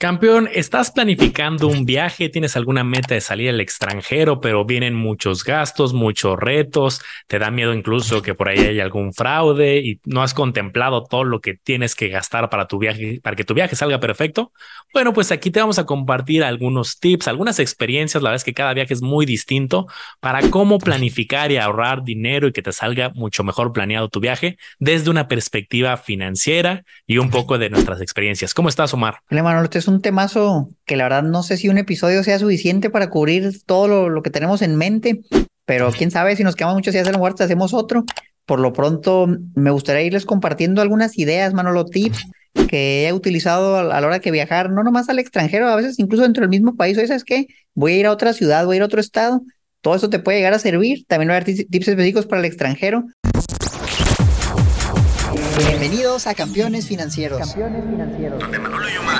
Campeón, ¿estás planificando un viaje? ¿Tienes alguna meta de salir al extranjero, pero vienen muchos gastos, muchos retos? ¿Te da miedo incluso que por ahí haya algún fraude y no has contemplado todo lo que tienes que gastar para tu viaje, para que tu viaje salga perfecto? Bueno, pues aquí te vamos a compartir algunos tips, algunas experiencias. La verdad es que cada viaje es muy distinto para cómo planificar y ahorrar dinero y que te salga mucho mejor planeado tu viaje desde una perspectiva financiera y un poco de nuestras experiencias. ¿Cómo estás, Omar? Hola, Manuel, un temazo que la verdad no sé si un episodio sea suficiente para cubrir todo lo, que tenemos en mente, pero quién sabe si nos quedamos muchos días en la muerte, hacemos otro. Por lo pronto, me gustaría irles compartiendo algunas ideas, Manolo, tips que he utilizado a la hora que viajar, no nomás al extranjero, a veces incluso dentro del mismo país. ¿Sabes qué? Voy a ir a otra ciudad, voy a ir a otro estado. Todo eso te puede llegar a servir. También voy a dar tips específicos para el extranjero. Bienvenidos a Campeones Financieros. Campeones Financieros. Donde Manolo y Omar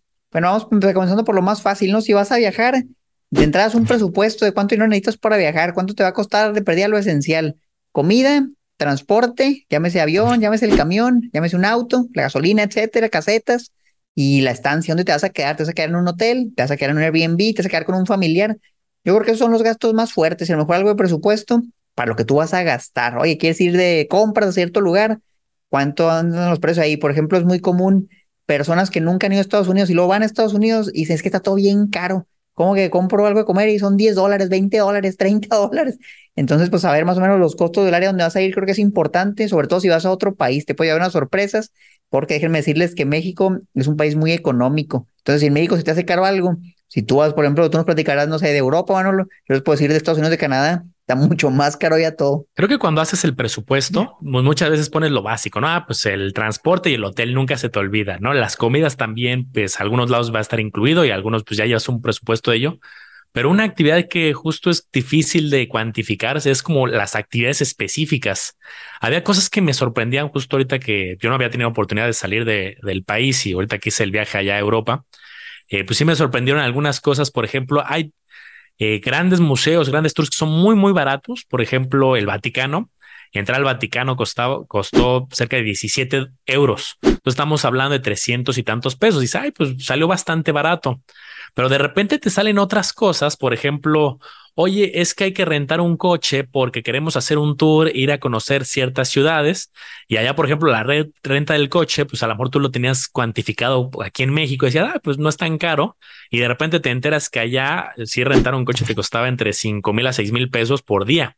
bueno, vamos comenzando por lo más fácil, ¿no? Si vas a viajar, de entrada es un presupuesto de cuánto dinero necesitas para viajar, cuánto te va a costar de pérdida lo esencial. Comida, transporte, llámese avión, llámese el camión, llámese un auto, la gasolina, etcétera, casetas y la estancia donde te vas a quedar. Te vas a quedar en un hotel, te vas a quedar en un Airbnb, te vas a quedar con un familiar. Yo creo que esos son los gastos más fuertes. Y a lo mejor algo de presupuesto para lo que tú vas a gastar. Oye, ¿quieres ir de compras a cierto lugar? ¿Cuánto andan los precios ahí? Por ejemplo, es muy común personas que nunca han ido a Estados Unidos y luego van a Estados Unidos y dicen es que está todo bien caro. Como que compro algo de comer y son 10 dólares, 20 dólares, 30 dólares. Entonces, pues saber más o menos los costos del área donde vas a ir creo que es importante, sobre todo si vas a otro país, te puede haber unas sorpresas, porque déjenme decirles que México es un país muy económico. Entonces, si en México se te hace caro algo, si tú vas, por ejemplo, tú nos platicarás, no sé, de Europa, Manolo, yo les puedo decir de Estados Unidos, de Canadá, está mucho más caro ya todo. Creo que cuando haces el presupuesto, pues muchas veces pones lo básico, ¿no? Ah, pues el transporte y el hotel nunca se te olvida, ¿no? Las comidas también, pues algunos lados va a estar incluido y algunos pues ya llevas un presupuesto de ello. Pero una actividad que justo es difícil de cuantificarse es como las actividades específicas. Había cosas que me sorprendían justo ahorita que yo no había tenido oportunidad de salir de, del país y ahorita que hice el viaje allá a Europa. Eh, pues sí me sorprendieron algunas cosas. Por ejemplo, hay eh, grandes museos, grandes tours que son muy, muy baratos. Por ejemplo, el Vaticano. Entrar al Vaticano costaba, costó cerca de 17 euros. Entonces estamos hablando de 300 y tantos pesos. Y ay, pues salió bastante barato. Pero de repente te salen otras cosas. Por ejemplo, oye, es que hay que rentar un coche porque queremos hacer un tour, ir a conocer ciertas ciudades. Y allá, por ejemplo, la renta del coche, pues a lo mejor tú lo tenías cuantificado aquí en México. Decías, ah, pues no es tan caro. Y de repente te enteras que allá, si rentar un coche te costaba entre 5 mil a 6 mil pesos por día.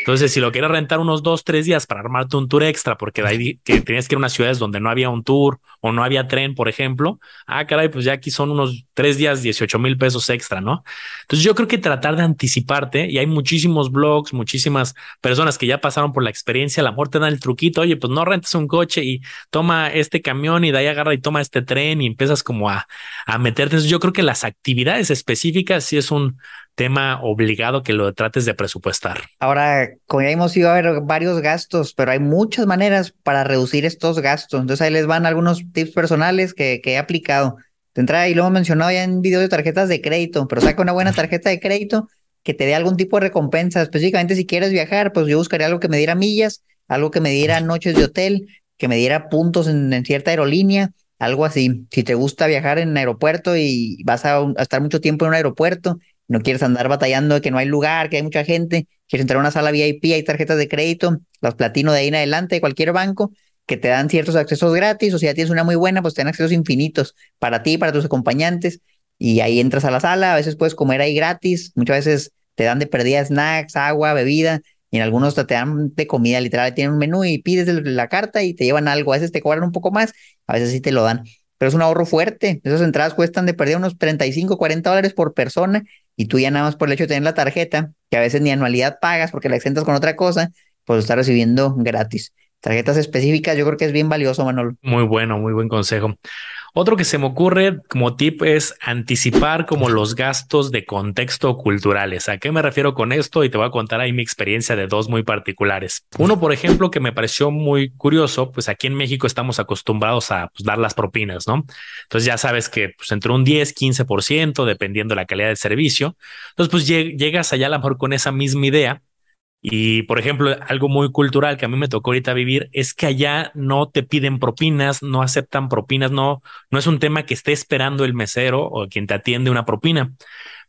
Entonces, si lo quieres rentar unos dos, tres días para armarte un tour extra, porque de ahí que tenías que ir a unas ciudades donde no había un tour o no había tren, por ejemplo, ah, caray, pues ya aquí son unos tres días, 18 mil pesos extra, ¿no? Entonces, yo creo que tratar de anticiparte, y hay muchísimos blogs, muchísimas personas que ya pasaron por la experiencia, a lo mejor te dan el truquito, oye, pues no rentes un coche y toma este camión y de ahí agarra y toma este tren y empiezas como a, a meterte. Entonces, yo creo que las actividades específicas sí es un tema obligado que lo trates de presupuestar. Ahora, como ya hemos ido a ver varios gastos, pero hay muchas maneras para reducir estos gastos. Entonces ahí les van algunos tips personales que, he aplicado. De entrada, y lo hemos mencionado ya en videos de tarjetas de crédito, pero saca una buena tarjeta de crédito que te dé algún tipo de recompensa. Específicamente si quieres viajar, pues yo buscaría algo que me diera millas, algo que me diera noches de hotel, que me diera puntos en, cierta aerolínea, algo así. Si te gusta viajar en aeropuerto y vas a estar mucho tiempo en un aeropuerto no quieres andar batallando que no hay lugar, que hay mucha gente, quieres entrar a una sala VIP, hay tarjetas de crédito, las platino de ahí en adelante de cualquier banco, que te dan ciertos accesos gratis, o si ya tienes una muy buena, pues te dan accesos infinitos para ti, para tus acompañantes, y ahí entras a la sala, a veces puedes comer ahí gratis, muchas veces te dan de perdida snacks, agua, bebida, y en algunos te dan de comida, literal, tienen un menú y pides la carta y te llevan algo, a veces te cobran un poco más, a veces sí te lo dan pero es un ahorro fuerte. Esas entradas cuestan de perder unos 35, 40 dólares por persona y tú ya nada más por el hecho de tener la tarjeta, que a veces ni anualidad pagas porque la exentas con otra cosa, pues estás recibiendo gratis. Tarjetas específicas, yo creo que es bien valioso, Manolo. Muy bueno, muy buen consejo. Otro que se me ocurre como tip es anticipar como los gastos de contexto culturales. ¿A qué me refiero con esto? Y te voy a contar ahí mi experiencia de dos muy particulares. Uno, por ejemplo, que me pareció muy curioso, pues aquí en México estamos acostumbrados a pues, dar las propinas, ¿no? Entonces ya sabes que pues entre un 10, 15%, dependiendo de la calidad del servicio. Entonces pues llegas allá a lo mejor con esa misma idea y por ejemplo, algo muy cultural que a mí me tocó ahorita vivir es que allá no te piden propinas, no aceptan propinas, no, no es un tema que esté esperando el mesero o quien te atiende una propina.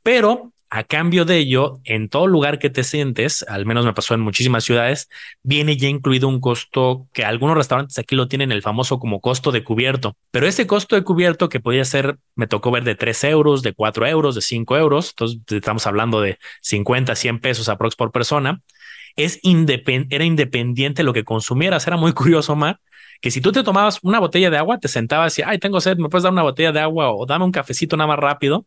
Pero a cambio de ello, en todo lugar que te sientes, al menos me pasó en muchísimas ciudades, viene ya incluido un costo que algunos restaurantes aquí lo tienen el famoso como costo de cubierto. Pero ese costo de cubierto que podía ser, me tocó ver de 3 euros, de 4 euros, de 5 euros, entonces estamos hablando de 50, 100 pesos aprox por persona es era independiente lo que consumieras. Era muy curioso, Omar, que si tú te tomabas una botella de agua, te sentabas y, ay, tengo sed, ¿me puedes dar una botella de agua o dame un cafecito nada más rápido?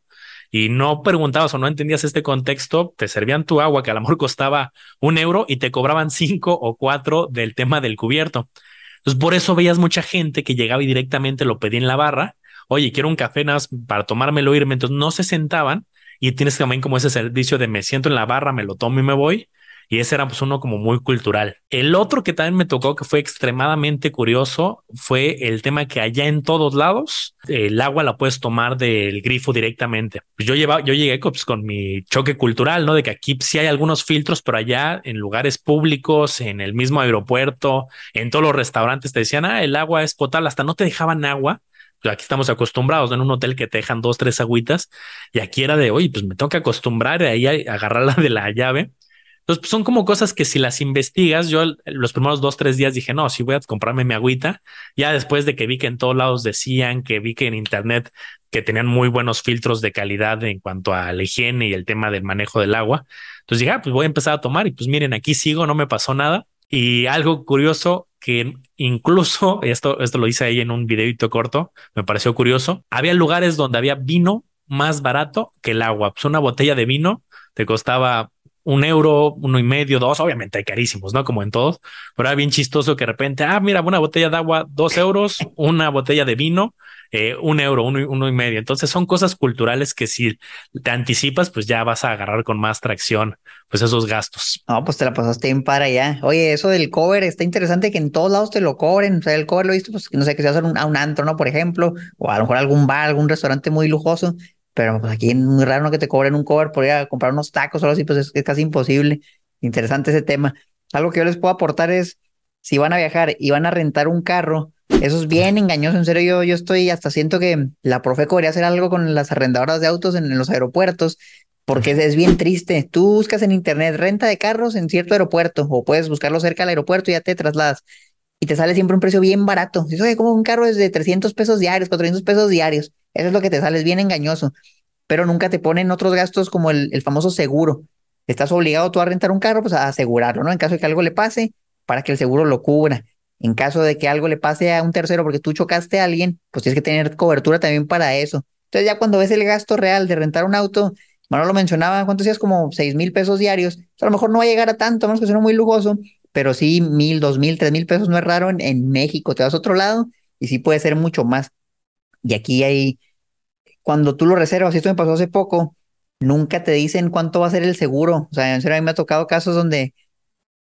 Y no preguntabas o no entendías este contexto, te servían tu agua que a lo mejor costaba un euro y te cobraban cinco o cuatro del tema del cubierto. Entonces, por eso veías mucha gente que llegaba y directamente lo pedía en la barra. Oye, quiero un café nada más para tomármelo irme. Entonces, no se sentaban y tienes también como ese servicio de me siento en la barra, me lo tomo y me voy y ese era pues uno como muy cultural. El otro que también me tocó que fue extremadamente curioso fue el tema que allá en todos lados el agua la puedes tomar del grifo directamente. Pues yo llevaba, yo llegué pues, con mi choque cultural, ¿no? De que aquí sí hay algunos filtros, pero allá en lugares públicos, en el mismo aeropuerto, en todos los restaurantes te decían, ah, el agua es potable, hasta no te dejaban agua aquí estamos acostumbrados en un hotel que te dejan dos, tres agüitas y aquí era de, oye, pues me tengo que acostumbrar ahí a agarrarla de la llave entonces, pues, son como cosas que si las investigas, yo los primeros dos, tres días dije, no, sí voy a comprarme mi agüita. Ya después de que vi que en todos lados decían, que vi que en internet que tenían muy buenos filtros de calidad en cuanto a la higiene y el tema del manejo del agua. Entonces dije, ah, pues voy a empezar a tomar y pues miren, aquí sigo, no me pasó nada. Y algo curioso que incluso, esto, esto lo hice ahí en un videito corto, me pareció curioso, había lugares donde había vino más barato que el agua. Pues una botella de vino te costaba un euro, uno y medio, dos, obviamente hay carísimos, ¿no? Como en todos, pero era bien chistoso que de repente, ah, mira, una botella de agua, dos euros, una botella de vino, eh, un euro, uno, uno y medio. Entonces son cosas culturales que si te anticipas, pues ya vas a agarrar con más tracción, pues esos gastos. No, pues te la pasaste bien para allá. Oye, eso del cover está interesante que en todos lados te lo cobren. O sea, el cover lo visto, pues no sé, que se hace a un antro, ¿no? Por ejemplo, o a lo mejor algún bar, algún restaurante muy lujoso pero pues aquí es muy raro que te cobren un cover por ir a comprar unos tacos o algo así, pues es, casi imposible. Interesante ese tema. Algo que yo les puedo aportar es, si van a viajar y van a rentar un carro, eso es bien engañoso, en serio, yo, yo estoy hasta siento que la Profeco debería hacer algo con las arrendadoras de autos en, los aeropuertos, porque es, es, bien triste. Tú buscas en internet renta de carros en cierto aeropuerto, o puedes buscarlo cerca del aeropuerto y ya te trasladas, y te sale siempre un precio bien barato. Dices, oye, como un carro es de 300 pesos diarios, 400 pesos diarios, eso es lo que te sale, es bien engañoso, pero nunca te ponen otros gastos como el, el famoso seguro. Estás obligado tú a rentar un carro, pues a asegurarlo, ¿no? En caso de que algo le pase, para que el seguro lo cubra. En caso de que algo le pase a un tercero porque tú chocaste a alguien, pues tienes que tener cobertura también para eso. Entonces ya cuando ves el gasto real de rentar un auto, Manuel lo mencionaba, ¿cuánto decías? Como seis mil pesos diarios. a lo mejor no va a llegar a tanto, a menos que sea muy lujoso, pero sí mil, dos mil, tres mil pesos no es raro en, en México. Te vas a otro lado y sí puede ser mucho más. Y aquí hay cuando tú lo reservas, esto me pasó hace poco, nunca te dicen cuánto va a ser el seguro. O sea, en serio, a mí me ha tocado casos donde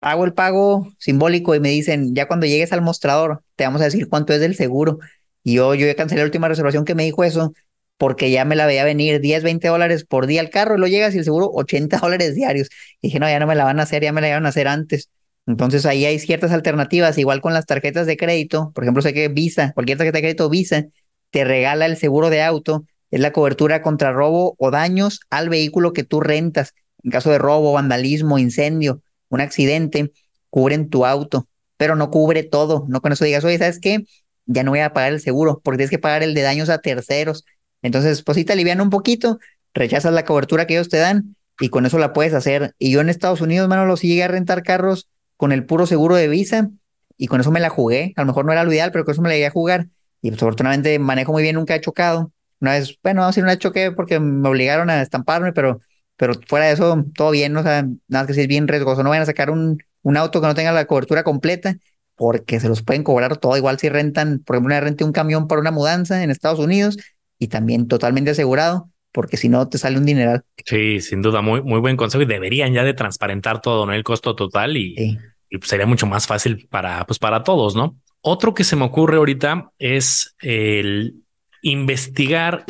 hago el pago simbólico y me dicen, ya cuando llegues al mostrador, te vamos a decir cuánto es del seguro. Y yo, yo ya cancelé la última reservación que me dijo eso, porque ya me la veía venir 10, 20 dólares por día al carro, y lo llegas y el seguro 80 dólares diarios. Y dije, no, ya no me la van a hacer, ya me la iban a hacer antes. Entonces ahí hay ciertas alternativas, igual con las tarjetas de crédito. Por ejemplo, sé que Visa, cualquier tarjeta de crédito Visa, te regala el seguro de auto es la cobertura contra robo o daños al vehículo que tú rentas. En caso de robo, vandalismo, incendio, un accidente, cubren tu auto, pero no cubre todo. No con eso digas, oye, ¿sabes qué? Ya no voy a pagar el seguro porque tienes que pagar el de daños a terceros. Entonces, pues sí te alivian un poquito, rechazas la cobertura que ellos te dan y con eso la puedes hacer. Y yo en Estados Unidos, mano, lo sí llegué a rentar carros con el puro seguro de Visa y con eso me la jugué. A lo mejor no era lo ideal, pero con eso me la llegué a jugar. Y pues, afortunadamente manejo muy bien, nunca he chocado. Una vez, bueno, vamos a decir choque porque me obligaron a estamparme, pero, pero fuera de eso, todo bien, o sea, nada que si es bien riesgoso. No vayan a sacar un, un auto que no tenga la cobertura completa, porque se los pueden cobrar todo. Igual si rentan, por ejemplo, una renté un camión para una mudanza en Estados Unidos y también totalmente asegurado, porque si no te sale un dineral. Sí, sin duda, muy, muy buen consejo y deberían ya de transparentar todo, ¿no? El costo total y, y sería mucho más fácil para, pues para todos, ¿no? Otro que se me ocurre ahorita es el investigar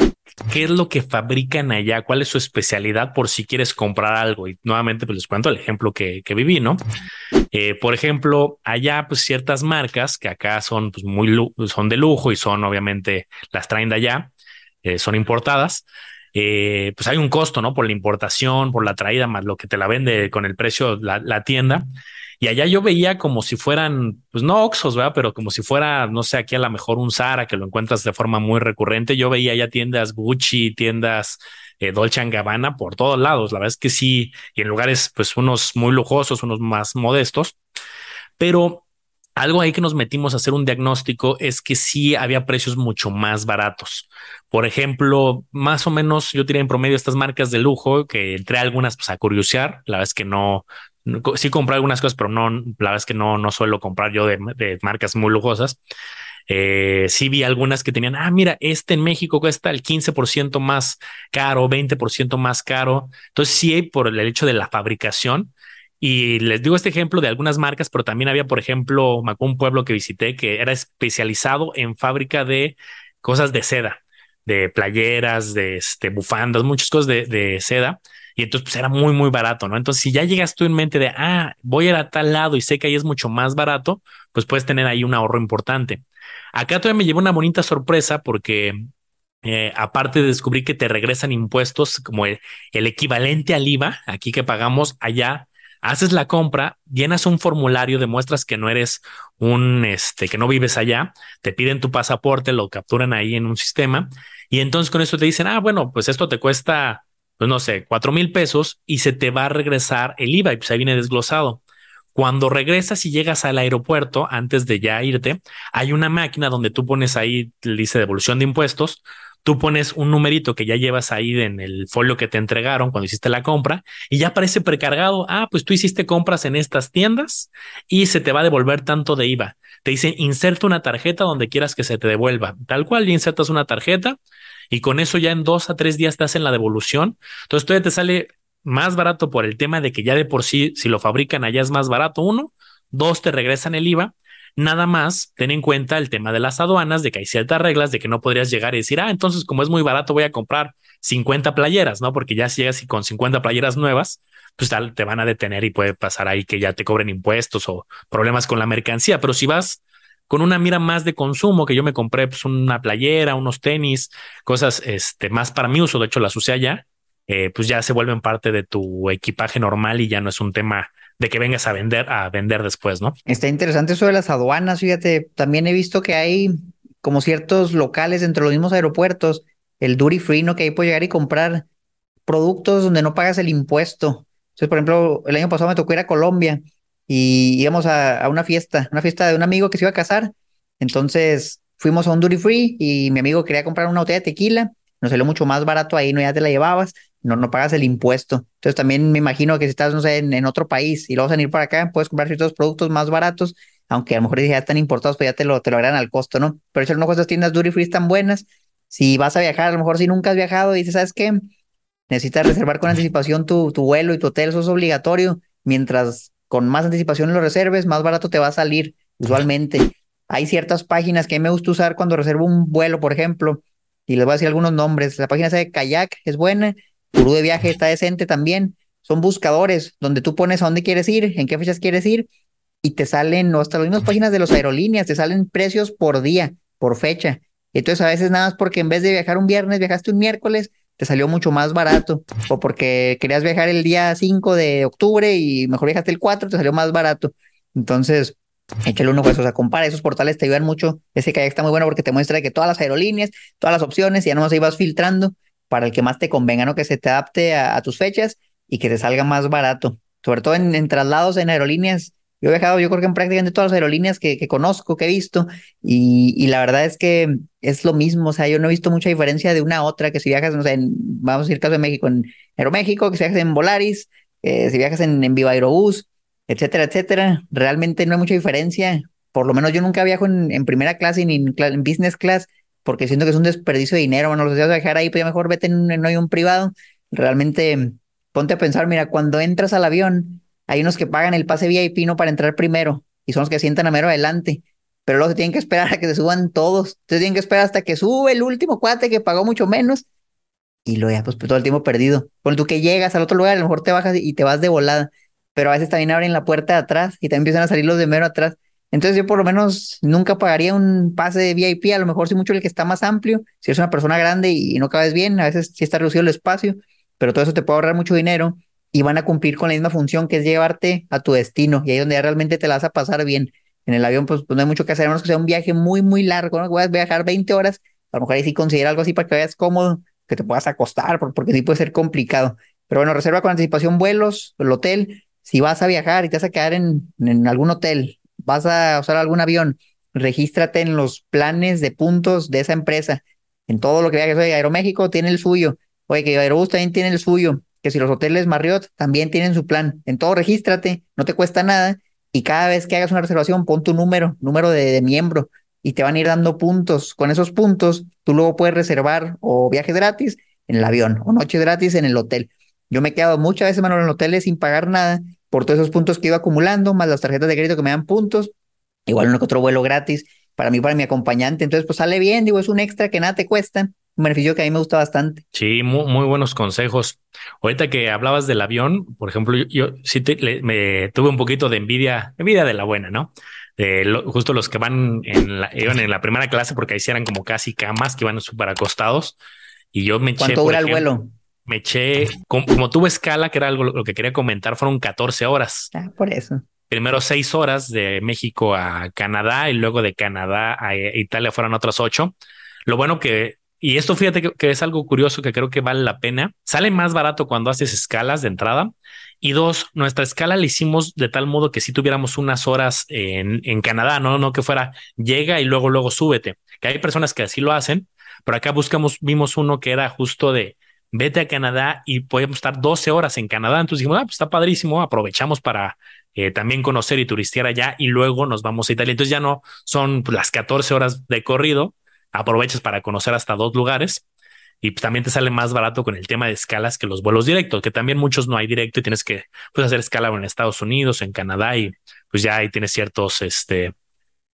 qué es lo que fabrican allá, cuál es su especialidad por si quieres comprar algo. Y nuevamente pues les cuento el ejemplo que, viví, ¿no? Eh, por ejemplo, allá pues ciertas marcas que acá son pues, muy son de lujo y son obviamente las traen de allá, eh, son importadas. Eh, pues hay un costo, ¿no? Por la importación, por la traída, más lo que te la vende con el precio la tienda. Y allá yo veía como si fueran, pues no Oxos, ¿verdad? Pero como si fuera, no sé, aquí a lo mejor un Zara que lo encuentras de forma muy recurrente. Yo veía ya tiendas Gucci, tiendas eh, Dolce Gabbana por todos lados. La verdad es que sí, y en lugares, pues unos muy lujosos, unos más modestos. Pero algo ahí que nos metimos a hacer un diagnóstico es que sí había precios mucho más baratos. Por ejemplo, más o menos yo tiré en promedio estas marcas de lujo que entré algunas pues, a curiosear. La verdad es que no, sí compré algunas cosas, pero no, la verdad es que no, no suelo comprar yo de, marcas muy lujosas. Eh, sí vi algunas que tenían, ah, mira, este en México cuesta el 15% más caro, 20% más caro. Entonces sí hay por el hecho de la fabricación. Y les digo este ejemplo de algunas marcas, pero también había, por ejemplo, un pueblo que visité que era especializado en fábrica de cosas de seda, de playeras, de este, bufandas, muchas cosas de, de seda y entonces pues era muy, muy barato, ¿no? Entonces, si ya llegas tú en mente de, ah, voy a ir a tal lado y sé que ahí es mucho más barato, pues puedes tener ahí un ahorro importante. Acá todavía me llevó una bonita sorpresa porque eh, aparte de descubrir que te regresan impuestos como el, el, equivalente al IVA, aquí que pagamos allá, haces la compra, llenas un formulario, demuestras que no eres un, este, que no vives allá, te piden tu pasaporte, lo capturan ahí en un sistema y entonces con eso te dicen, ah, bueno, pues esto te cuesta pues no sé, cuatro mil pesos y se te va a regresar el IVA y pues ahí viene desglosado. Cuando regresas y llegas al aeropuerto, antes de ya irte, hay una máquina donde tú pones ahí, dice devolución de impuestos, tú pones un numerito que ya llevas ahí en el folio que te entregaron cuando hiciste la compra y ya aparece precargado, ah, pues tú hiciste compras en estas tiendas y se te va a devolver tanto de IVA. Te dicen, inserta una tarjeta donde quieras que se te devuelva. Tal cual, insertas una tarjeta, y con eso ya en dos a tres días te hacen la devolución. Entonces todavía te sale más barato por el tema de que ya de por sí, si lo fabrican allá es más barato, uno, dos, te regresan el IVA. Nada más, ten en cuenta el tema de las aduanas, de que hay ciertas reglas, de que no podrías llegar y decir, ah, entonces como es muy barato voy a comprar 50 playeras, ¿no? Porque ya si llegas y con 50 playeras nuevas, pues tal, te van a detener y puede pasar ahí que ya te cobren impuestos o problemas con la mercancía. Pero si vas con una mira más de consumo, que yo me compré pues, una playera, unos tenis, cosas este, más para mi uso, de hecho las usé allá, eh, pues ya se vuelven parte de tu equipaje normal y ya no es un tema de que vengas a vender, a vender después, ¿no? Está interesante eso de las aduanas, fíjate, también he visto que hay como ciertos locales entre los mismos aeropuertos, el duty free, ¿no? Que ahí puedes llegar y comprar productos donde no pagas el impuesto. Entonces, por ejemplo, el año pasado me tocó ir a Colombia y íbamos a, una fiesta, una fiesta de un amigo que se iba a casar. Entonces fuimos a un duty free y mi amigo quería comprar una botella de tequila. Nos salió mucho más barato ahí, no ya te la llevabas, no, no pagas el impuesto. Entonces también me imagino que si estás, no sé, en, otro país y luego vas a venir para acá, puedes comprar ciertos productos más baratos, aunque a lo mejor ya están importados, pues ya te lo, te lo agregan al costo, ¿no? Pero eso no estas tiendas duty free están buenas. Si vas a viajar, a lo mejor si nunca has viajado y dices, ¿sabes qué? Necesitas reservar con anticipación tu, tu vuelo y tu hotel, eso es obligatorio, mientras con más anticipación lo reserves, más barato te va a salir usualmente. Hay ciertas páginas que me gusta usar cuando reservo un vuelo, por ejemplo, y les voy a decir algunos nombres. La página de Kayak es buena, Gurú de Viaje está decente también. Son buscadores donde tú pones a dónde quieres ir, en qué fechas quieres ir, y te salen, o hasta las mismas páginas de las aerolíneas, te salen precios por día, por fecha. Entonces a veces nada más porque en vez de viajar un viernes, viajaste un miércoles, te salió mucho más barato, o porque querías viajar el día 5 de octubre y mejor viajaste el 4, te salió más barato. Entonces, échale uno pues, o sea, compara, esos portales te ayudan mucho. Ese kayak está muy bueno porque te muestra que todas las aerolíneas, todas las opciones, y ya no se ibas filtrando para el que más te convenga, ¿no? Que se te adapte a, tus fechas y que te salga más barato. Sobre todo en traslados en aerolíneas, yo he viajado, yo creo que en prácticamente todas las aerolíneas que, conozco, que he visto, y, la verdad es que es lo mismo, o sea, yo no he visto mucha diferencia de una a otra, que si viajas, no sé, en, vamos a decir caso de México, en Aeroméxico, que si viajas en Volaris, eh, si viajas en, en Viva Aerobús, etcétera, etcétera, realmente no hay mucha diferencia. por lo menos yo nunca viajo en, primera clase ni en, business class, porque siento que es un desperdicio de dinero. Bueno, los deseos de viajar ahí, pues ya mejor vete en, en un privado. Realmente, ponte a pensar, mira, cuando entras al avión, hay unos que pagan el pase VIP no para entrar primero y son los que sientan a mero adelante. Pero luego se tienen que esperar a que se suban todos. Entonces tienen que esperar hasta que sube el último cuate que pagó mucho menos. Y luego ya, pues, todo el tiempo perdido. Cuando tú que llegas al otro lugar, a lo mejor te bajas y te vas de volada. Pero a veces también abren la puerta de atrás y también empiezan a salir los de mero atrás. Entonces yo por lo menos nunca pagaría un pase de VIP, a lo mejor si mucho el que está más amplio, si eres una persona grande y no cabes bien, a veces sí está reducido el espacio, pero todo eso te puede ahorrar mucho dinero y van a cumplir con la misma función que es llevarte a tu destino y ahí donde realmente te la vas a pasar bien. En el avión pues, pues, no hay mucho que hacer, a menos que sea un viaje muy, muy largo, ¿no? Voy a viajar 20 horas, a lo mejor ahí sí considera algo así para que vayas cómodo, que te puedas acostar, porque sí puede ser complicado. Pero bueno, reserva con anticipación vuelos, el hotel, si vas a viajar y te vas a quedar en, en algún hotel vas a usar algún avión, regístrate en los planes de puntos de esa empresa, en todo lo que veas. Oye, Aeroméxico tiene el suyo, oye, que Aerobús también tiene el suyo, que si los hoteles Marriott también tienen su plan. En todo regístrate, no te cuesta nada, y cada vez que hagas una reservación, pon tu número, número de, miembro, y te van a ir dando puntos. Con esos puntos, tú luego puedes reservar o viajes gratis en el avión, o noche gratis en el hotel. Yo me he quedado muchas veces, mano, en hoteles sin pagar nada, por todos esos puntos que iba acumulando, más las tarjetas de crédito que me dan puntos, igual uno que otro vuelo gratis para mí, para mi acompañante. Entonces, pues sale bien, digo, es un extra que nada te cuesta. Un beneficio que a mí me gusta bastante. Sí, muy, buenos consejos. Ahorita que hablabas del avión, por ejemplo, yo, sí me tuve un poquito de envidia, envidia de la buena, ¿no? Justo los que van en la, iban en la primera clase, porque ahí sí eran como casi camas que iban súper acostados. Y yo me eché. ¿Cuánto dura el vuelo? me eché, como, tuve escala, que era algo lo que quería comentar, fueron 14 horas. Ah, por eso. Primero seis horas de México a Canadá y luego de Canadá a Italia fueron otras ocho. Lo bueno que, y esto fíjate que, es algo curioso que creo que vale la pena, sale más barato cuando haces escalas de entrada. Y dos, nuestra escala la hicimos de tal modo que si tuviéramos unas horas en, Canadá, no, no que fuera llega y luego, luego súbete, que hay personas que así lo hacen, pero acá buscamos, vimos uno que era justo de vete a Canadá y podemos estar 12 horas en Canadá. Entonces dijimos, ah, pues está padrísimo, aprovechamos para eh, también conocer y turistear allá y luego nos vamos a Italia. Entonces ya no son pues, las 14 horas de corrido, aprovechas para conocer hasta dos lugares y pues, también te sale más barato con el tema de escalas que los vuelos directos, que también muchos no hay directo y tienes que pues, hacer escala en Estados Unidos, en Canadá y pues ya ahí tienes ciertos, este,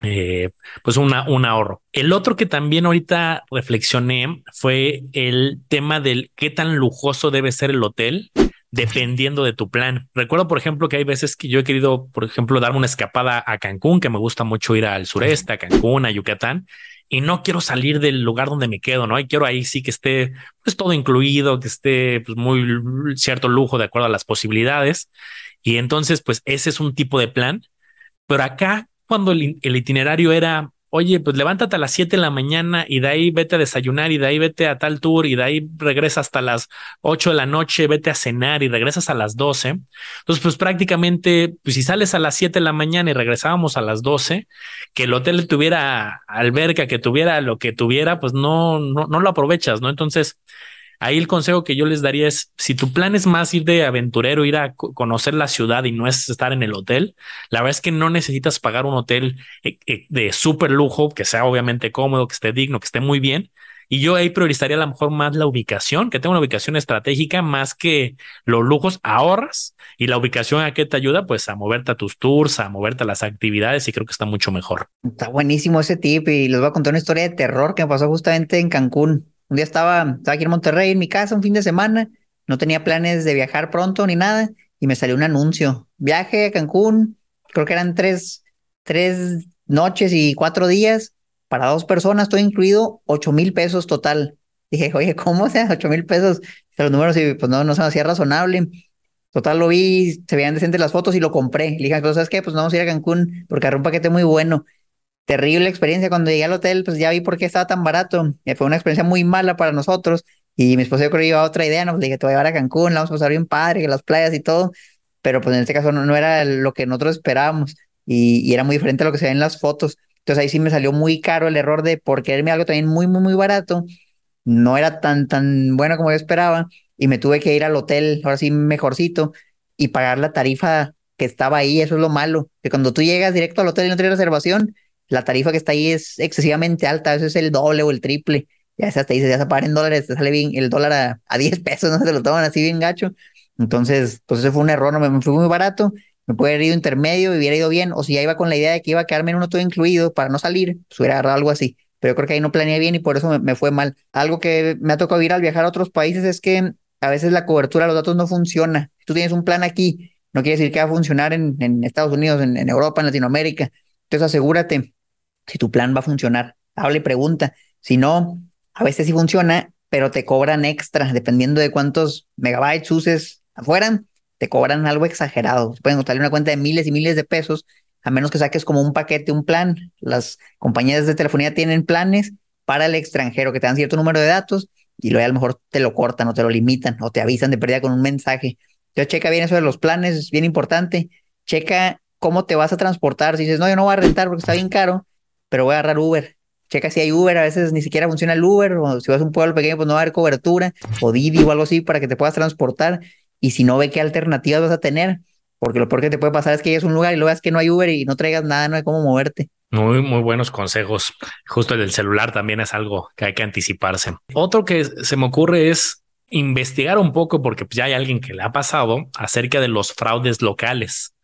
eh, pues una, un ahorro. El otro que también ahorita reflexioné fue el tema del qué tan lujoso debe ser el hotel dependiendo de tu plan. Recuerdo, por ejemplo, que hay veces que yo he querido, por ejemplo, darme una escapada a Cancún, que me gusta mucho ir al sureste, a Cancún, a Yucatán, y no quiero salir del lugar donde me quedo, ¿no? Y quiero ahí sí que esté pues todo incluido, que esté pues, muy cierto lujo de acuerdo a las posibilidades. Y entonces, pues ese es un tipo de plan. Pero acá cuando el, itinerario era, oye, pues levántate a las 7 de la mañana y de ahí vete a desayunar y de ahí vete a tal tour y de ahí regresa hasta las 8 de la noche, vete a cenar y regresas a las 12. Entonces, pues prácticamente, pues si sales a las 7 de la mañana y regresábamos a las 12, que el hotel tuviera alberca, que tuviera lo que tuviera, pues no, no, no lo aprovechas, ¿no? Entonces, Ahí el consejo que yo les daría es, si tu plan es más ir de aventurero, ir a conocer la ciudad y no es estar en el hotel, la verdad es que no necesitas pagar un hotel eh, eh, de súper lujo, que sea obviamente cómodo, que esté digno, que esté muy bien. Y yo ahí priorizaría a lo mejor más la ubicación, que tenga una ubicación estratégica más que los lujos, ahorras y la ubicación a qué te ayuda, pues a moverte a tus tours, a moverte a las actividades y creo que está mucho mejor. Está buenísimo ese tip y les voy a contar una historia de terror que me pasó justamente en Cancún. Un día estaba, estaba aquí en Monterrey, en mi casa, un fin de semana, no tenía planes de viajar pronto ni nada, y me salió un anuncio. Viaje a Cancún, creo que eran tres, tres noches y cuatro días, para dos personas, todo incluido, ocho mil pesos total. Dije, oye, ¿cómo sea ocho mil pesos? Los números, pues no, no se me hacía razonable. Total, lo vi, se veían decentes las fotos y lo compré. Le dije, ¿sabes qué? Pues vamos a ir a Cancún porque era un paquete muy bueno terrible experiencia. Cuando llegué al hotel, pues ya vi por qué estaba tan barato. Eh, fue una experiencia muy mala para nosotros. Y mi esposo yo creo que iba a otra idea, ¿no? Pues le dije, te voy a llevar a Cancún, la vamos a pasar bien padre, que las playas y todo. Pero pues en este caso no, no era lo que nosotros esperábamos. Y, y, era muy diferente a lo que se ve en las fotos. Entonces ahí sí me salió muy caro el error de por quererme algo también muy, muy, muy barato. No era tan, tan bueno como yo esperaba. Y me tuve que ir al hotel, ahora sí mejorcito, y pagar la tarifa que estaba ahí, eso es lo malo, que cuando tú llegas directo al hotel y no tienes reservación, la tarifa que está ahí es excesivamente alta, a veces es el doble o el triple, ya hasta te dice, ya se pagan en dólares, te sale bien el dólar a, a 10 pesos, no se lo toman así bien gacho, entonces, pues ese fue un error, no me, fue muy barato, me puede haber ido intermedio y hubiera ido bien, o si ya iba con la idea de que iba a quedarme en uno todo incluido para no salir, pues hubiera agarrado algo así, pero yo creo que ahí no planeé bien y por eso me, me fue mal. Algo que me ha tocado ir al viajar a otros países es que a veces la cobertura de los datos no funciona. Tú tienes un plan aquí, no quiere decir que va a funcionar en, en Estados Unidos, en, en, Europa, en Latinoamérica. Entonces asegúrate si tu plan va a funcionar. Habla y pregunta. Si no, a veces sí funciona, pero te cobran extra, dependiendo de cuántos megabytes uses afuera, te cobran algo exagerado. Pueden costarle una cuenta de miles y miles de pesos, a menos que saques como un paquete, un plan. Las compañías de telefonía tienen planes para el extranjero que te dan cierto número de datos y luego a lo mejor te lo cortan o te lo limitan o te avisan de pérdida con un mensaje. Entonces checa bien eso de los planes, es bien importante. Checa cómo te vas a transportar. Si dices, no, yo no voy a rentar porque está bien caro, pero voy a agarrar Uber. Checa si hay Uber, a veces ni siquiera funciona el Uber, o si vas a un pueblo pequeño, pues no va a haber cobertura, o Didi o algo así para que te puedas transportar. Y si no ve qué alternativas vas a tener, porque lo peor que te puede pasar es que llegues a un lugar y lo veas que no hay Uber y no traigas nada, no hay cómo moverte. Muy, muy buenos consejos. Justo el del celular también es algo que hay que anticiparse. Otro que se me ocurre es investigar un poco, porque ya hay alguien que le ha pasado acerca de los fraudes locales.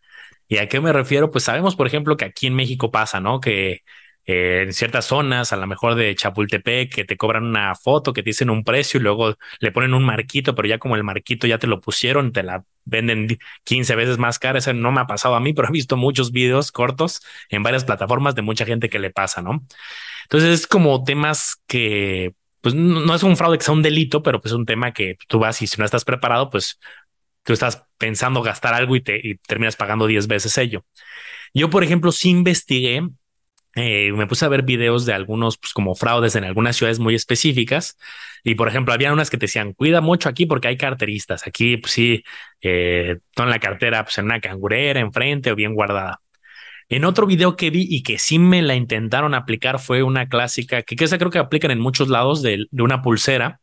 ¿Y a qué me refiero? Pues sabemos, por ejemplo, que aquí en México pasa, ¿no? Que eh, en ciertas zonas, a lo mejor de Chapultepec, que te cobran una foto, que te dicen un precio y luego le ponen un marquito, pero ya como el marquito ya te lo pusieron, te la venden 15 veces más cara. Eso no me ha pasado a mí, pero he visto muchos videos cortos en varias plataformas de mucha gente que le pasa, ¿no? Entonces es como temas que, pues no es un fraude que sea un delito, pero pues es un tema que tú vas y si no estás preparado, pues tú estás pensando gastar algo y te y terminas pagando 10 veces ello. Yo, por ejemplo, sí investigué eh, me puse a ver videos de algunos, pues como fraudes en algunas ciudades muy específicas. Y por ejemplo, había unas que te decían, cuida mucho aquí porque hay carteristas. Aquí, pues sí, eh, la cartera, pues en una cangurera, enfrente o bien guardada. En otro video que vi y que sí me la intentaron aplicar fue una clásica que, que esa creo que aplican en muchos lados de, de una pulsera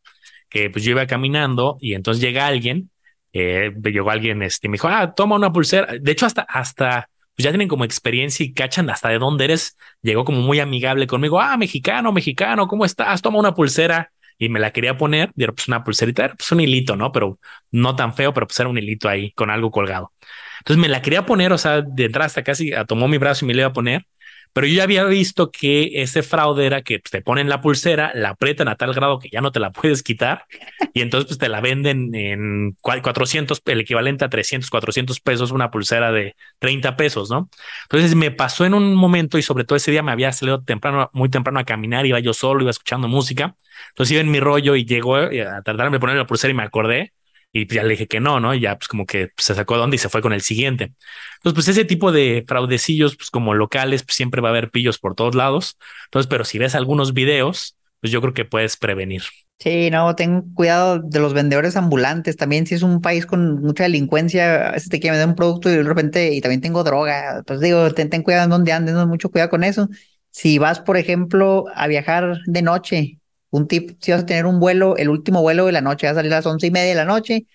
que pues yo iba caminando y entonces llega alguien, eh, llegó alguien este, me dijo, ah, toma una pulsera. De hecho, hasta, hasta pues ya tienen como experiencia y cachan hasta de dónde eres. Llegó como muy amigable conmigo. Ah, mexicano, mexicano, ¿cómo estás? Toma una pulsera y me la quería poner. Y era pues una pulserita, era pues un hilito, ¿no? Pero no tan feo, pero pues era un hilito ahí con algo colgado. Entonces me la quería poner, o sea, de entrada hasta casi tomó mi brazo y me la iba a poner. Pero yo ya había visto que ese fraude era que te ponen la pulsera, la aprietan a tal grado que ya no te la puedes quitar y entonces pues te la venden en 400, el equivalente a 300, 400 pesos, una pulsera de 30 pesos, ¿no? Entonces me pasó en un momento y sobre todo ese día me había salido temprano, muy temprano a caminar, iba yo solo, iba escuchando música. Entonces iba en mi rollo y llegó a tratarme de poner la pulsera y me acordé y ya le dije que no, ¿no? Y ya pues como que se sacó de onda y se fue con el siguiente. Entonces, pues ese tipo de fraudecillos, pues como locales, pues siempre va a haber pillos por todos lados. Entonces, pero si ves algunos videos, pues yo creo que puedes prevenir. Sí, no, ten cuidado de los vendedores ambulantes. También si es un país con mucha delincuencia, a veces te quieren vender un producto y de repente, y también tengo droga. Pues digo, ten, ten cuidado en dónde andes, no mucho cuidado con eso. Si vas, por ejemplo, a viajar de noche, un tip, si vas a tener un vuelo, el último vuelo de la noche, va a salir a las once y media de la noche,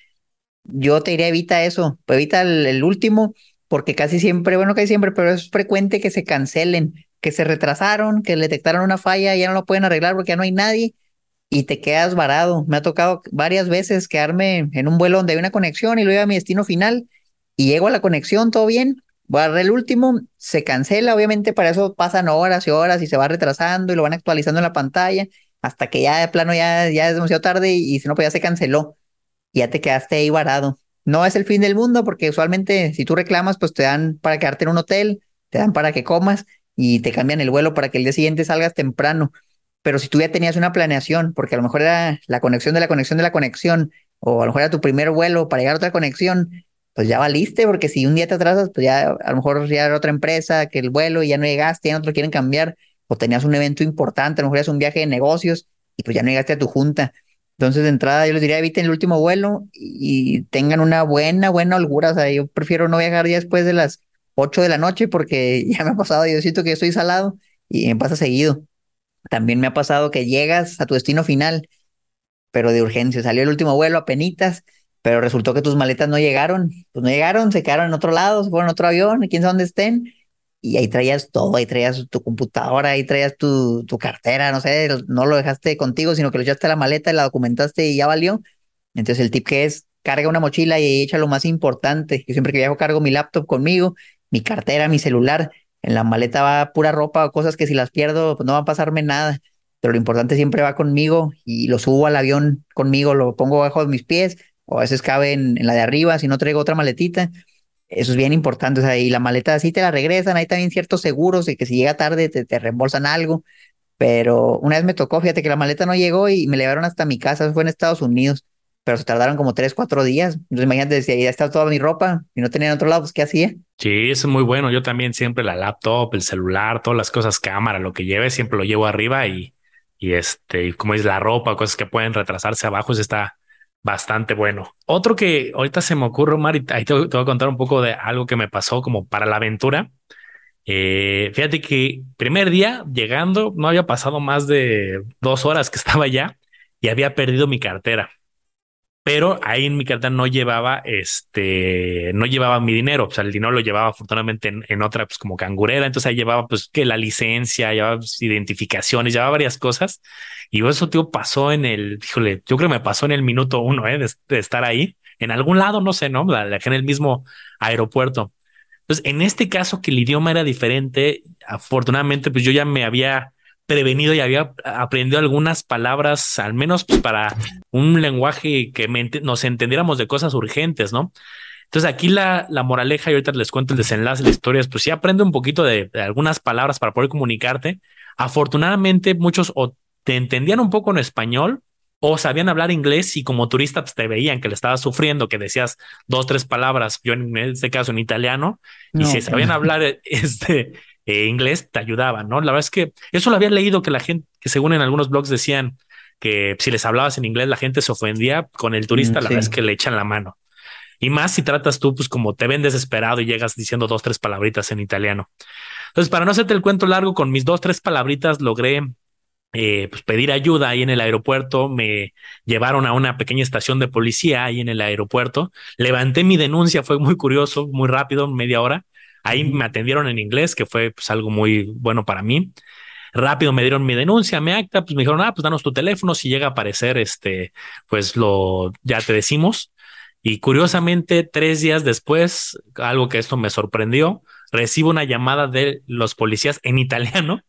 yo te diría evita eso, evita el, último, porque casi siempre, bueno, casi siempre, pero es frecuente que se cancelen, que se retrasaron, que detectaron una falla, ya no lo pueden arreglar porque ya no hay nadie y te quedas varado. Me ha tocado varias veces quedarme en un vuelo donde hay una conexión y luego a mi destino final y llego a la conexión, todo bien, voy a dar el último, se cancela, obviamente para eso pasan horas y horas y se va retrasando y lo van actualizando en la pantalla hasta que ya de plano ya, ya es demasiado tarde y, si no, pues ya se canceló y ya te quedaste ahí varado. No es el fin del mundo porque usualmente si tú reclamas, pues te dan para quedarte en un hotel, te dan para que comas y te cambian el vuelo para que el día siguiente salgas temprano. Pero si tú ya tenías una planeación, porque a lo mejor era la conexión de la conexión de la conexión, o a lo mejor era tu primer vuelo para llegar a otra conexión, pues ya valiste, porque si un día te atrasas, pues ya a lo mejor ya era otra empresa que el vuelo y ya no llegaste, ya no te lo quieren cambiar, o tenías un evento importante, a lo mejor es un viaje de negocios y pues ya no llegaste a tu junta. Entonces, de entrada, yo les diría, eviten el último vuelo y tengan una buena, buena holgura. O sea, yo prefiero no viajar ya después de las 8 de la noche porque ya me ha pasado, yo siento que estoy salado y me pasa seguido. También me ha pasado que llegas a tu destino final, pero de urgencia. Salió el último vuelo a penitas, pero resultó que tus maletas no llegaron, pues no llegaron, se quedaron en otro lado, se fueron en otro avión, quién sabe dónde estén, y ahí traías todo, ahí traías tu computadora, ahí traías tu, tu cartera, no sé, no lo dejaste contigo, sino que lo echaste a la maleta la documentaste y ya valió. Entonces el tip que es, carga una mochila y echa lo más importante. Yo siempre que viajo cargo mi laptop conmigo, mi cartera, mi celular. En la maleta va pura ropa cosas que si las pierdo, pues no va a pasarme nada. Pero lo importante siempre va conmigo y lo subo al avión conmigo, lo pongo bajo de mis pies o a veces cabe en, en la de arriba si no traigo otra maletita eso es bien importante. O sea, y la maleta así te la regresan. Hay también ciertos seguros de que si llega tarde te, te reembolsan algo. Pero una vez me tocó, fíjate que la maleta no llegó y me llevaron hasta mi casa. Fue en Estados Unidos, pero se tardaron como tres, cuatro días. Entonces imagínate, si ahí está toda mi ropa y no tenía en otro lado, pues ¿qué hacía? Sí, eso es muy bueno. Yo también siempre la laptop, el celular, todas las cosas, cámara, lo que lleve, siempre lo llevo arriba y, y este, como es la ropa, cosas que pueden retrasarse abajo, eso está, bastante bueno. Otro que ahorita se me ocurre, Omar, ahí te, voy a contar un poco de algo que me pasó como para la aventura. Eh, fíjate que primer día llegando, no había pasado más de dos horas que estaba allá y había perdido mi cartera pero ahí en mi cartera no llevaba este, no llevaba mi dinero, o sea, el dinero lo llevaba afortunadamente en, otra, pues como cangurera, entonces ahí llevaba pues que la licencia, llevaba pues, identificaciones, llevaba varias cosas, y eso tío pasó en el, híjole, yo creo que me pasó en el minuto uno, ¿eh? de, estar ahí, en algún lado, no sé, ¿no? La, la en el mismo aeropuerto. Entonces, en este caso que el idioma era diferente, afortunadamente, pues yo ya me había prevenido y había aprendido algunas palabras, al menos pues, para un lenguaje que nos entendiéramos de cosas urgentes, ¿no? Entonces aquí la, la moraleja, y ahorita les cuento el desenlace de las historias, pues sí aprende un poquito de, algunas palabras para poder comunicarte. Afortunadamente muchos o te entendían un poco en español o sabían hablar inglés y como turista pues, te veían que le estabas sufriendo, que decías dos, tres palabras, yo en este caso en italiano, y si sabían hablar este, eh, inglés te ayudaba, ¿no? La verdad es que eso lo había leído que la gente, que según en algunos blogs decían que si les hablabas en inglés la gente se ofendía con el turista, mm, la verdad es que le echan la mano. Y más si tratas tú, pues como te ven desesperado y llegas diciendo dos, tres palabritas en italiano. Entonces, para no hacerte el cuento largo, con mis dos, tres palabritas logré eh, pues pedir ayuda ahí en el aeropuerto, me llevaron a una pequeña estación de policía ahí en el aeropuerto, levanté mi denuncia, fue muy curioso, muy rápido, media hora, Ahí me atendieron en inglés, que fue pues, algo muy bueno para mí. Rápido me dieron mi denuncia, mi acta, pues me dijeron, ah, pues danos tu teléfono, si llega a aparecer, este, pues lo, ya te decimos. Y curiosamente, tres días después, algo que esto me sorprendió, recibo una llamada de los policías en italiano.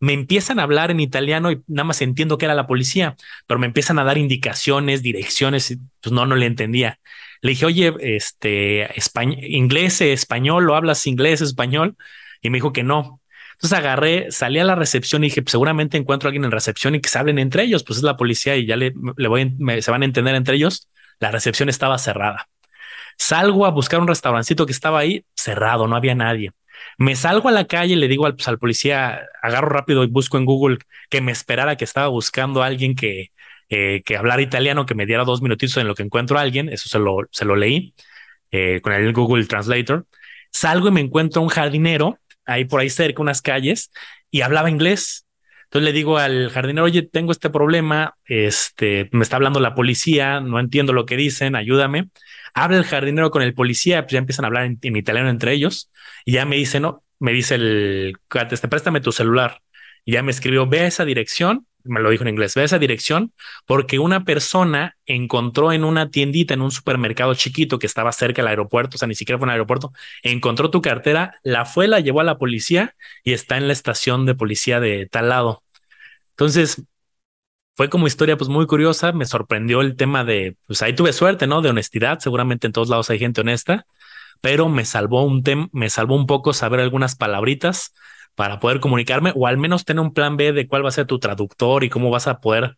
Me empiezan a hablar en italiano y nada más entiendo que era la policía, pero me empiezan a dar indicaciones, direcciones, y pues no, no le entendía. Le dije, oye, este, inglés, español, ¿o hablas inglés, español? Y me dijo que no. Entonces agarré, salí a la recepción y dije, pues seguramente encuentro a alguien en recepción y que se hablen entre ellos, pues es la policía y ya le, le voy, se van a entender entre ellos. La recepción estaba cerrada. Salgo a buscar un restaurancito que estaba ahí cerrado, no había nadie. Me salgo a la calle y le digo al, pues, al policía, agarro rápido y busco en Google que me esperara que estaba buscando a alguien que, eh, que hablar italiano, que me diera dos minutitos en lo que encuentro a alguien, eso se lo, se lo leí eh, con el Google Translator. Salgo y me encuentro un jardinero ahí por ahí cerca, unas calles, y hablaba inglés. Entonces le digo al jardinero, oye, tengo este problema, este, me está hablando la policía, no entiendo lo que dicen, ayúdame. Habla el jardinero con el policía, pues ya empiezan a hablar en, en italiano entre ellos, y ya me dice, no, me dice el, este, préstame tu celular. Y ya me escribió, ve a esa dirección me lo dijo en inglés, ve esa dirección porque una persona encontró en una tiendita, en un supermercado chiquito que estaba cerca del aeropuerto, o sea, ni siquiera fue un aeropuerto, encontró tu cartera, la fue, la llevó a la policía y está en la estación de policía de tal lado. Entonces, fue como historia pues muy curiosa, me sorprendió el tema de, pues ahí tuve suerte, ¿no? De honestidad, seguramente en todos lados hay gente honesta, pero me salvó un tema, me salvó un poco saber algunas palabritas para poder comunicarme o al menos tener un plan B de cuál va a ser tu traductor y cómo vas a poder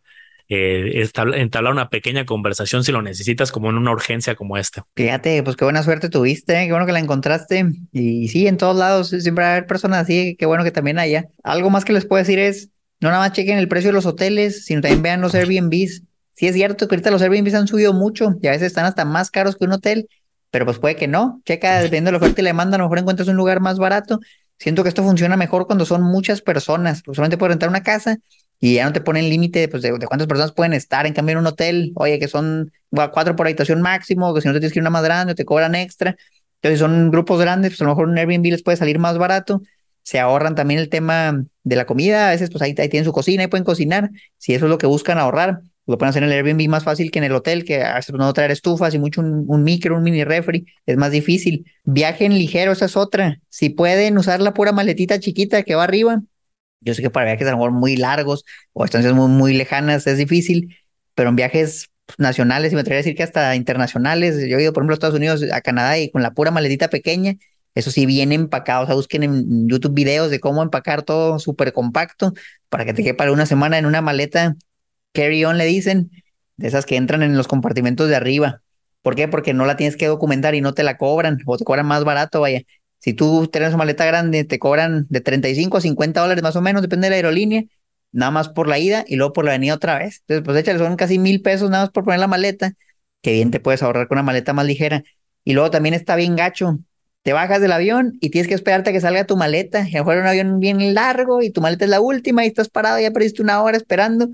eh, entablar una pequeña conversación si lo necesitas como en una urgencia como esta. Fíjate, pues qué buena suerte tuviste, ¿eh? qué bueno que la encontraste. Y sí, en todos lados siempre va a haber personas así, qué bueno que también haya. Algo más que les puedo decir es, no nada más chequen el precio de los hoteles, sino también vean los Airbnbs. Sí es cierto que ahorita los Airbnbs han subido mucho y a veces están hasta más caros que un hotel, pero pues puede que no. Checa, dependiendo de la oferta y la demanda, a lo mejor encuentras un lugar más barato Siento que esto funciona mejor cuando son muchas personas, pues solamente puedo rentar una casa y ya no te ponen límite pues, de, cuántas personas pueden estar. En cambio, en un hotel, oye, que son cuatro por habitación máximo, que si no te tienes que ir una más grande, te cobran extra. Entonces, son grupos grandes, pues a lo mejor un Airbnb les puede salir más barato. Se ahorran también el tema de la comida. A veces, pues ahí, ahí tienen su cocina y pueden cocinar. Si eso es lo que buscan ahorrar, lo pueden hacer en el Airbnb más fácil que en el hotel, que no traer estufas y mucho un, micro, un mini refri, es más difícil. Viajen ligero, esa es otra. Si pueden usar la pura maletita chiquita que va arriba, yo sé que para viajes a lo mejor muy largos o estancias muy, muy lejanas es difícil, pero en viajes nacionales, y me atrevería a decir que hasta internacionales, yo he ido, por ejemplo, a Estados Unidos, a Canadá y con la pura maletita pequeña, eso sí, bien empacado, o sea, busquen en YouTube videos de cómo empacar todo súper compacto para que te quepa una semana en una maleta carry-on le dicen, de esas que entran en los compartimentos de arriba. ¿Por qué? Porque no la tienes que documentar y no te la cobran o te cobran más barato, vaya. Si tú tienes una maleta grande, te cobran de 35 a 50 dólares más o menos, depende de la aerolínea, nada más por la ida y luego por la venida otra vez. Entonces, pues échale, son casi mil pesos nada más por poner la maleta, que bien te puedes ahorrar con una maleta más ligera. Y luego también está bien gacho. Te bajas del avión y tienes que esperarte a que salga tu maleta. Y a lo mejor un avión bien largo y tu maleta es la última y estás parado, ya perdiste una hora esperando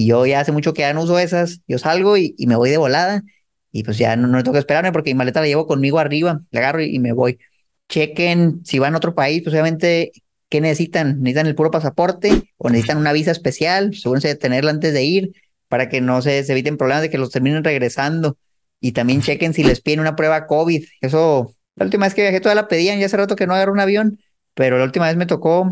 y yo ya hace mucho que ya no uso esas, yo salgo y, me voy de volada y pues ya no, no tengo que esperarme porque mi maleta la llevo conmigo arriba, la agarro y, me voy. Chequen si van a otro país, pues obviamente, ¿qué necesitan? ¿Necesitan el puro pasaporte o necesitan una visa especial? Seguro de tenerla antes de ir para que no se, se eviten problemas de que los terminen regresando. Y también chequen si les piden una prueba COVID. Eso, la última vez que viajé todavía la pedían, ya hace rato que no agarro un avión, pero la última vez me tocó,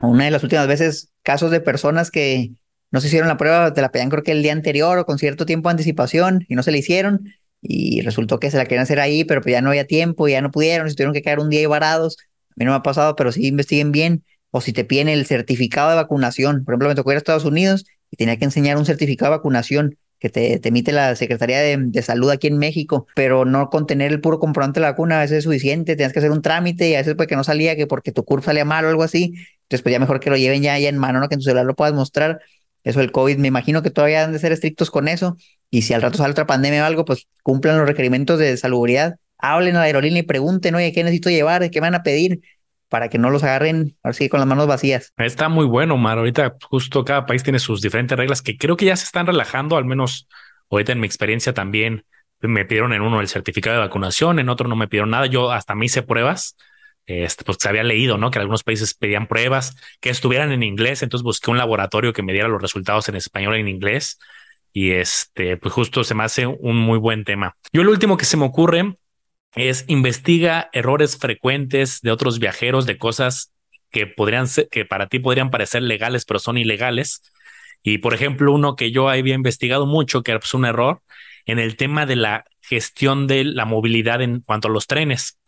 una de las últimas veces, casos de personas que, no se hicieron la prueba, te la pedían creo que el día anterior o con cierto tiempo de anticipación y no se la hicieron y resultó que se la querían hacer ahí, pero pues ya no había tiempo, ya no pudieron, se tuvieron que quedar un día ahí varados. A mí no me ha pasado, pero sí investiguen bien. O si te piden el certificado de vacunación. Por ejemplo, me tocó ir a Estados Unidos y tenía que enseñar un certificado de vacunación que te, te emite la Secretaría de, de, Salud aquí en México, pero no contener el puro comprobante de la vacuna a veces es suficiente, tienes que hacer un trámite y a veces porque no salía, que porque tu curso salía mal o algo así, entonces pues ya mejor que lo lleven ya, ya en mano, ¿no? que en tu celular lo puedas mostrar eso del COVID, me imagino que todavía han de ser estrictos con eso. Y si al rato sale otra pandemia o algo, pues cumplan los requerimientos de salubridad. Hablen a la aerolínea y pregunten, oye, ¿qué necesito llevar? ¿Qué van a pedir? Para que no los agarren así con las manos vacías. Está muy bueno, Mar. Ahorita justo cada país tiene sus diferentes reglas que creo que ya se están relajando, al menos ahorita en mi experiencia también me pidieron en uno el certificado de vacunación, en otro no me pidieron nada. Yo hasta me hice pruebas este, se había leído, ¿no? Que algunos países pedían pruebas que estuvieran en inglés, entonces busqué un laboratorio que me diera los resultados en español y en inglés y este, pues justo se me hace un muy buen tema. Yo lo último que se me ocurre es investiga errores frecuentes de otros viajeros, de cosas que podrían ser, que para ti podrían parecer legales, pero son ilegales. Y por ejemplo, uno que yo había investigado mucho, que era pues, un error en el tema de la gestión de la movilidad en cuanto a los trenes.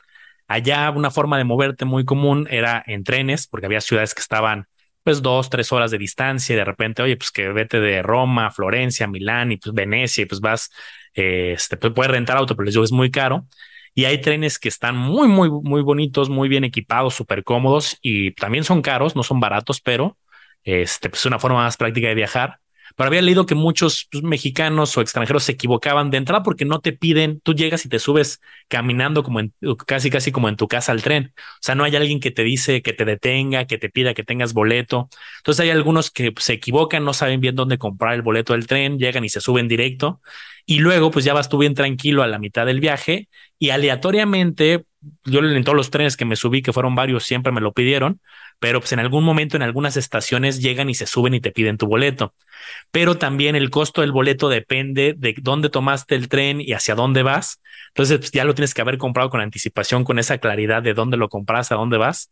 Allá una forma de moverte muy común era en trenes, porque había ciudades que estaban pues dos, tres horas de distancia y de repente, oye, pues que vete de Roma, Florencia, Milán y pues Venecia y pues vas, eh, este, pues puedes rentar auto, pero les digo, es muy caro. Y hay trenes que están muy, muy, muy bonitos, muy bien equipados, súper cómodos y también son caros, no son baratos, pero este, pues es una forma más práctica de viajar pero había leído que muchos pues, mexicanos o extranjeros se equivocaban de entrada porque no te piden, tú llegas y te subes caminando como en, casi, casi como en tu casa al tren. O sea, no hay alguien que te dice que te detenga, que te pida que tengas boleto. Entonces hay algunos que pues, se equivocan, no saben bien dónde comprar el boleto del tren, llegan y se suben directo. Y luego, pues ya vas tú bien tranquilo a la mitad del viaje y aleatoriamente, yo en todos los trenes que me subí, que fueron varios, siempre me lo pidieron, pero pues en algún momento en algunas estaciones llegan y se suben y te piden tu boleto. Pero también el costo del boleto depende de dónde tomaste el tren y hacia dónde vas. Entonces pues, ya lo tienes que haber comprado con anticipación, con esa claridad de dónde lo compras, a dónde vas.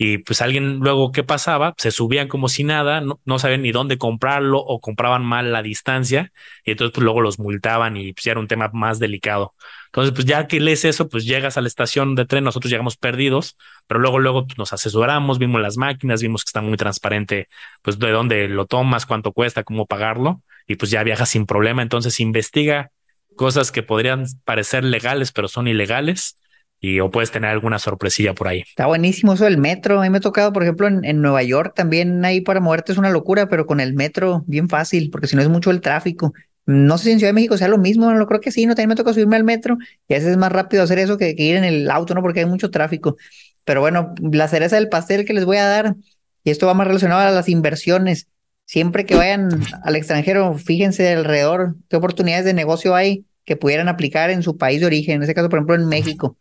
Y pues alguien luego, ¿qué pasaba? Se subían como si nada, no, no sabían ni dónde comprarlo o compraban mal la distancia y entonces pues luego los multaban y pues era un tema más delicado. Entonces, pues ya que lees eso, pues llegas a la estación de tren, nosotros llegamos perdidos, pero luego, luego pues, nos asesoramos, vimos las máquinas, vimos que está muy transparente, pues de dónde lo tomas, cuánto cuesta, cómo pagarlo, y pues ya viajas sin problema. Entonces, investiga cosas que podrían parecer legales, pero son ilegales y o puedes tener alguna sorpresilla por ahí. Está buenísimo eso del metro. A mí me ha tocado, por ejemplo, en, Nueva York también ahí para moverte es una locura, pero con el metro bien fácil, porque si no es mucho el tráfico. No sé si en Ciudad de México sea lo mismo, no creo que sí, no también me toca subirme al metro y a veces es más rápido hacer eso que, que ir en el auto, ¿no? Porque hay mucho tráfico. Pero bueno, la cereza del pastel que les voy a dar, y esto va más relacionado a las inversiones. siempre que vayan al extranjero, fíjense alrededor qué oportunidades de negocio hay que pudieran aplicar en su país de origen, en este caso, por ejemplo, en México.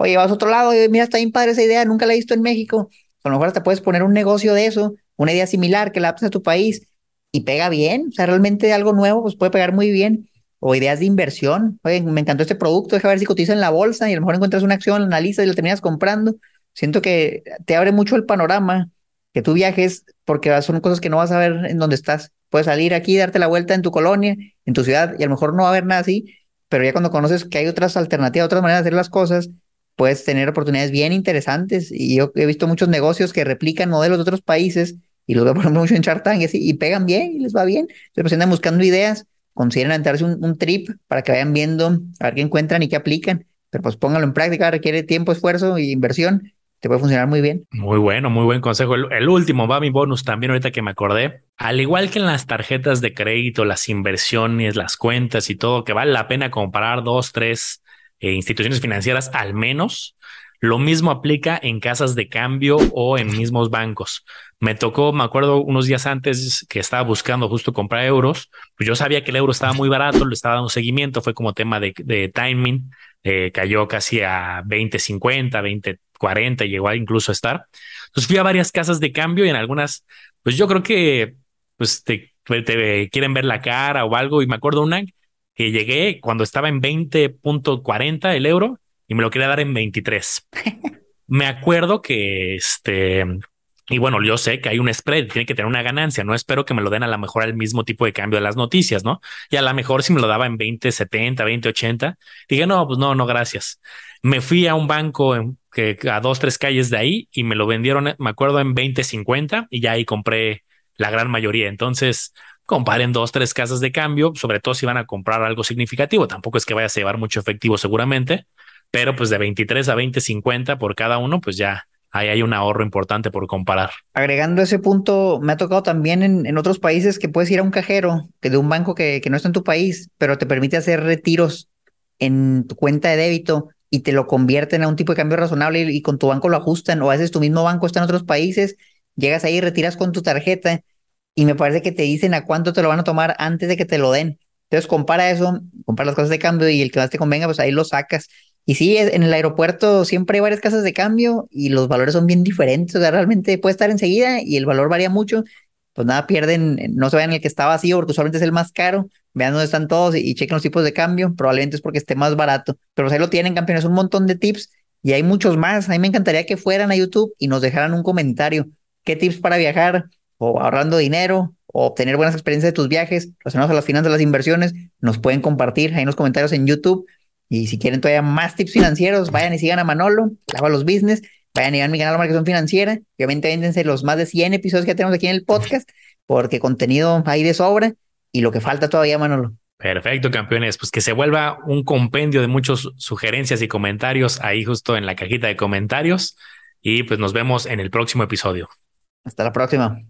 Oye, vas a otro lado, y mira, está bien padre esa idea, nunca la he visto en México. A lo mejor te puedes poner un negocio de eso, una idea similar que la adaptes a tu país y pega bien. O sea, realmente algo nuevo, pues puede pegar muy bien. O ideas de inversión. Oye, me encantó este producto, deja ver si cotiza en la bolsa y a lo mejor encuentras una acción, la analizas y la terminas comprando. Siento que te abre mucho el panorama que tú viajes porque son cosas que no vas a ver en donde estás. Puedes salir aquí, darte la vuelta en tu colonia, en tu ciudad, y a lo mejor no va a haber nada así, pero ya cuando conoces que hay otras alternativas, otras maneras de hacer las cosas, puedes tener oportunidades bien interesantes. Y yo he visto muchos negocios que replican modelos de otros países y los veo, por ejemplo, mucho en Shark y, así, y pegan bien y les va bien. Entonces, pues andan buscando ideas, consideren entrarse un, trip para que vayan viendo a ver qué encuentran y qué aplican. Pero pues pónganlo en práctica, requiere tiempo, esfuerzo y inversión te puede funcionar muy bien. Muy bueno, muy buen consejo. El, último va mi bonus también ahorita que me acordé. Al igual que en las tarjetas de crédito, las inversiones, las cuentas y todo, que vale la pena comparar dos, tres eh, instituciones financieras al menos. Lo mismo aplica en casas de cambio o en mismos bancos. Me tocó, me acuerdo unos días antes que estaba buscando justo comprar euros, pues yo sabía que el euro estaba muy barato, le estaba dando seguimiento, fue como tema de, de timing, eh, cayó casi a 20, 50, 20, 40, llegó a incluso estar. Entonces fui a varias casas de cambio y en algunas, pues yo creo que pues te, te quieren ver la cara o algo. Y me acuerdo una que llegué cuando estaba en 20.40 el euro y me lo quería dar en 23. me acuerdo que este y bueno, yo sé que hay un spread, tiene que tener una ganancia. No espero que me lo den a lo mejor al mismo tipo de cambio de las noticias, ¿no? Y a lo mejor si me lo daba en 2070, 2080, dije, no, pues no, no, gracias. Me fui a un banco en, que a dos, tres calles de ahí y me lo vendieron, me acuerdo, en 2050 y ya ahí compré la gran mayoría. Entonces, comparen dos, tres casas de cambio, sobre todo si van a comprar algo significativo. Tampoco es que vayas a llevar mucho efectivo seguramente, pero pues de 23 a 2050 por cada uno, pues ya ahí hay un ahorro importante por comparar. Agregando ese punto, me ha tocado también en, en otros países que puedes ir a un cajero que de un banco que, que no está en tu país, pero te permite hacer retiros en tu cuenta de débito y te lo convierten a un tipo de cambio razonable y, con tu banco lo ajustan, o a veces tu mismo banco está en otros países, llegas ahí y retiras con tu tarjeta y me parece que te dicen a cuánto te lo van a tomar antes de que te lo den. Entonces compara eso, compara las cosas de cambio y el que más te convenga, pues ahí lo sacas. Y sí, en el aeropuerto siempre hay varias casas de cambio y los valores son bien diferentes. O sea, realmente puede estar enseguida y el valor varía mucho. Pues nada, pierden, no se vayan el que está vacío porque usualmente es el más caro. Vean dónde están todos y, chequen los tipos de cambio. Probablemente es porque esté más barato. Pero pues ahí lo tienen, campeones, un montón de tips y hay muchos más. A mí me encantaría que fueran a YouTube y nos dejaran un comentario. ¿Qué tips para viajar o ahorrando dinero o obtener buenas experiencias de tus viajes relacionados a las finanzas, las inversiones? Nos pueden compartir ahí en los comentarios en YouTube y si quieren todavía más tips financieros, vayan y sigan a Manolo, Lava los Business, vayan y vean mi canal de Marketing Financiera. Obviamente véndense los más de 100 episodios que tenemos aquí en el podcast, porque contenido hay de sobra y lo que falta todavía, Manolo. Perfecto, campeones. Pues que se vuelva un compendio de muchas sugerencias y comentarios ahí justo en la cajita de comentarios. Y pues nos vemos en el próximo episodio. Hasta la próxima.